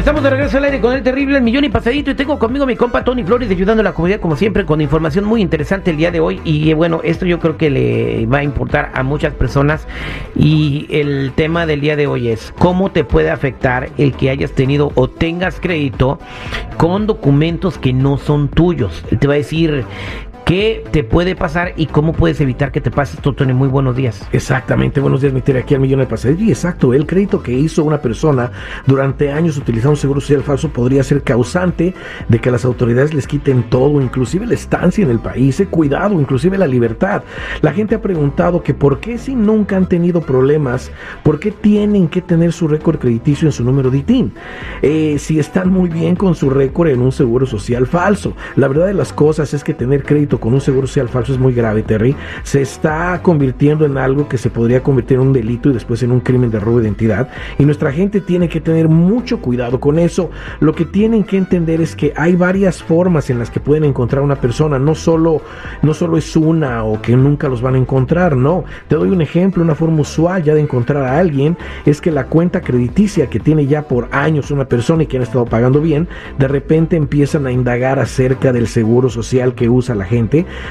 Estamos de regreso al aire con el terrible millón y pasadito y tengo conmigo mi compa Tony Flores ayudando a la comunidad como siempre con información muy interesante el día de hoy y bueno, esto yo creo que le va a importar a muchas personas y el tema del día de hoy es cómo te puede afectar el que hayas tenido o tengas crédito con documentos que no son tuyos. Él te va a decir ¿Qué te puede pasar y cómo puedes evitar que te pase esto, Tony? Muy buenos días. Exactamente, buenos días, meter aquí al millón de. Y exacto, el crédito que hizo una persona durante años utilizando un seguro social falso podría ser causante de que las autoridades les quiten todo, inclusive la estancia en el país, cuidado, inclusive la libertad. La gente ha preguntado que por qué si nunca han tenido problemas, por qué tienen que tener su récord crediticio en su número de ITIN, eh, si están muy bien con su récord en un seguro social falso. La verdad de las cosas es que tener crédito con un seguro social falso es muy grave, Terry. Se está convirtiendo en algo que se podría convertir en un delito y después en un crimen de robo de identidad. Y nuestra gente tiene que tener mucho cuidado con eso. Lo que tienen que entender es que hay varias formas en las que pueden encontrar una persona. No solo, no solo es una o que nunca los van a encontrar, no. Te doy un ejemplo, una forma usual ya de encontrar a alguien es que la cuenta crediticia que tiene ya por años una persona y que han estado pagando bien, de repente empiezan a indagar acerca del seguro social que usa la gente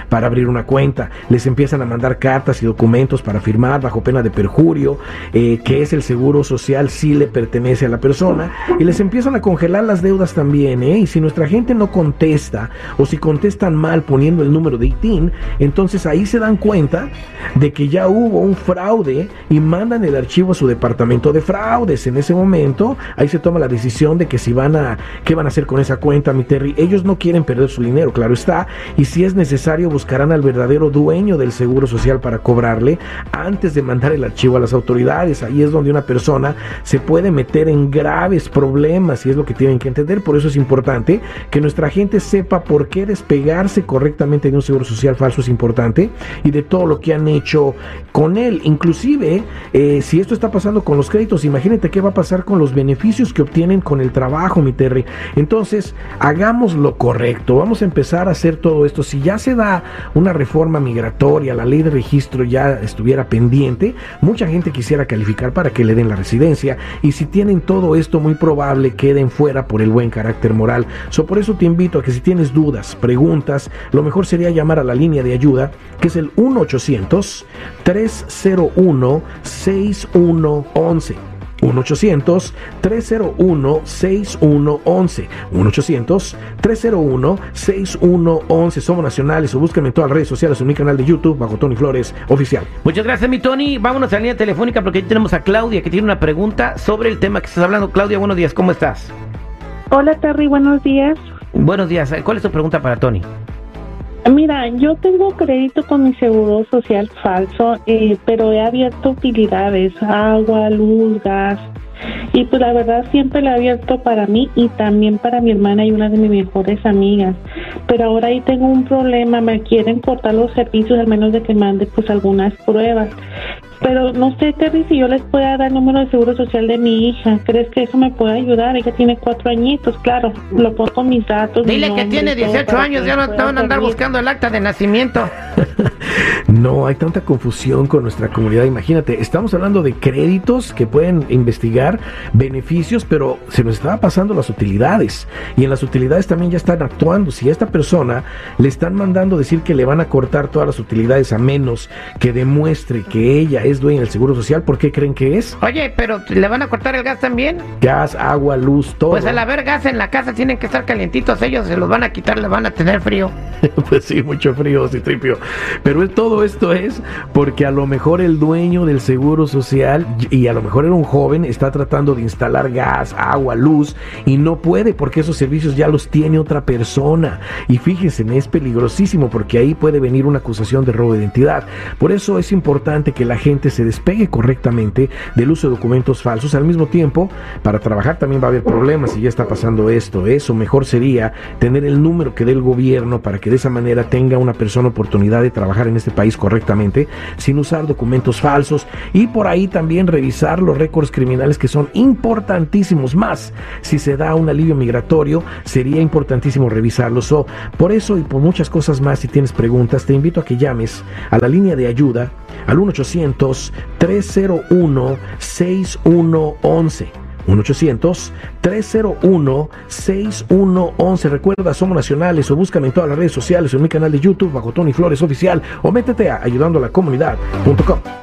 para abrir una cuenta. Les empiezan a mandar cartas y documentos para firmar bajo pena de perjurio, eh, que es el seguro social si le pertenece a la persona. Y les empiezan a congelar las deudas también. ¿eh? Y si nuestra gente no contesta o si contestan mal poniendo el número de ITIN, entonces ahí se dan cuenta de que ya hubo un fraude y mandan el archivo a su departamento de fraudes. En ese momento, ahí se toma la decisión de que si van a, qué van a hacer con esa cuenta, mi Terry. Ellos no quieren perder su dinero, claro está. Y si es necesario, necesario buscarán al verdadero dueño del seguro social para cobrarle antes de mandar el archivo a las autoridades. Ahí es donde una persona se puede meter en graves problemas y es lo que tienen que entender. Por eso es importante que nuestra gente sepa por qué despegarse correctamente de un seguro social falso es importante y de todo lo que han hecho con él. Inclusive, eh, si esto está pasando con los créditos, imagínate qué va a pasar con los beneficios que obtienen con el trabajo, mi Terry. Entonces, hagamos lo correcto. Vamos a empezar a hacer todo esto. Si ya se da una reforma migratoria, la ley de registro ya estuviera pendiente, mucha gente quisiera calificar para que le den la residencia y si tienen todo esto muy probable queden fuera por el buen carácter moral. So, por eso te invito a que si tienes dudas, preguntas, lo mejor sería llamar a la línea de ayuda que es el 1 800 301 6111 1-800-301-6111. 1-800-301-6111. Somos nacionales o búsquenme en todas las redes sociales en mi canal de YouTube bajo Tony Flores Oficial. Muchas gracias, mi Tony. Vámonos a la línea telefónica porque aquí tenemos a Claudia que tiene una pregunta sobre el tema que estás hablando. Claudia, buenos días, ¿cómo estás? Hola, Terry, buenos días. Buenos días. ¿Cuál es tu pregunta para Tony? Mira, yo tengo crédito con mi seguro social falso, eh, pero he abierto utilidades, agua, luz, gas. Y pues la verdad siempre lo he abierto para mí y también para mi hermana y una de mis mejores amigas. Pero ahora ahí tengo un problema, me quieren cortar los servicios al menos de que mande pues algunas pruebas. Pero no sé, Terry, si yo les pueda dar el número de seguro social de mi hija. ¿Crees que eso me puede ayudar? Ella tiene cuatro añitos, claro. Lo pongo con mis datos. Dile que tiene 18 años, ya no te van a andar buscando el acta de nacimiento. no, hay tanta confusión con nuestra comunidad. Imagínate, estamos hablando de créditos que pueden investigar beneficios, pero se nos estaba pasando las utilidades. Y en las utilidades también ya están actuando. Si a esta persona le están mandando decir que le van a cortar todas las utilidades a menos que demuestre que ella es dueña del seguro social, ¿por qué creen que es? Oye, pero ¿le van a cortar el gas también? Gas, agua, luz, todo. Pues al haber gas en la casa tienen que estar calientitos, ellos se los van a quitar, le van a tener frío. pues sí, mucho frío, Citripio. Pero todo esto es porque a lo mejor el dueño del seguro social, y a lo mejor era un joven, está tratando de instalar gas, agua, luz, y no puede porque esos servicios ya los tiene otra persona. Y fíjense, es peligrosísimo porque ahí puede venir una acusación de robo de identidad. Por eso es importante que la gente se despegue correctamente del uso de documentos falsos. Al mismo tiempo, para trabajar también va a haber problemas si ya está pasando esto. Eso mejor sería tener el número que dé el gobierno para que de esa manera tenga una persona oportunidad de trabajar en este país correctamente sin usar documentos falsos y por ahí también revisar los récords criminales que son importantísimos más. Si se da un alivio migratorio, sería importantísimo revisarlos. o por eso y por muchas cosas más, si tienes preguntas, te invito a que llames a la línea de ayuda al 1 800 301 6111 1-800-301-6111. Recuerda, somos nacionales o búscame en todas las redes sociales o en mi canal de YouTube bajo Tony Flores Oficial o métete a ayudando a la comunidad.com.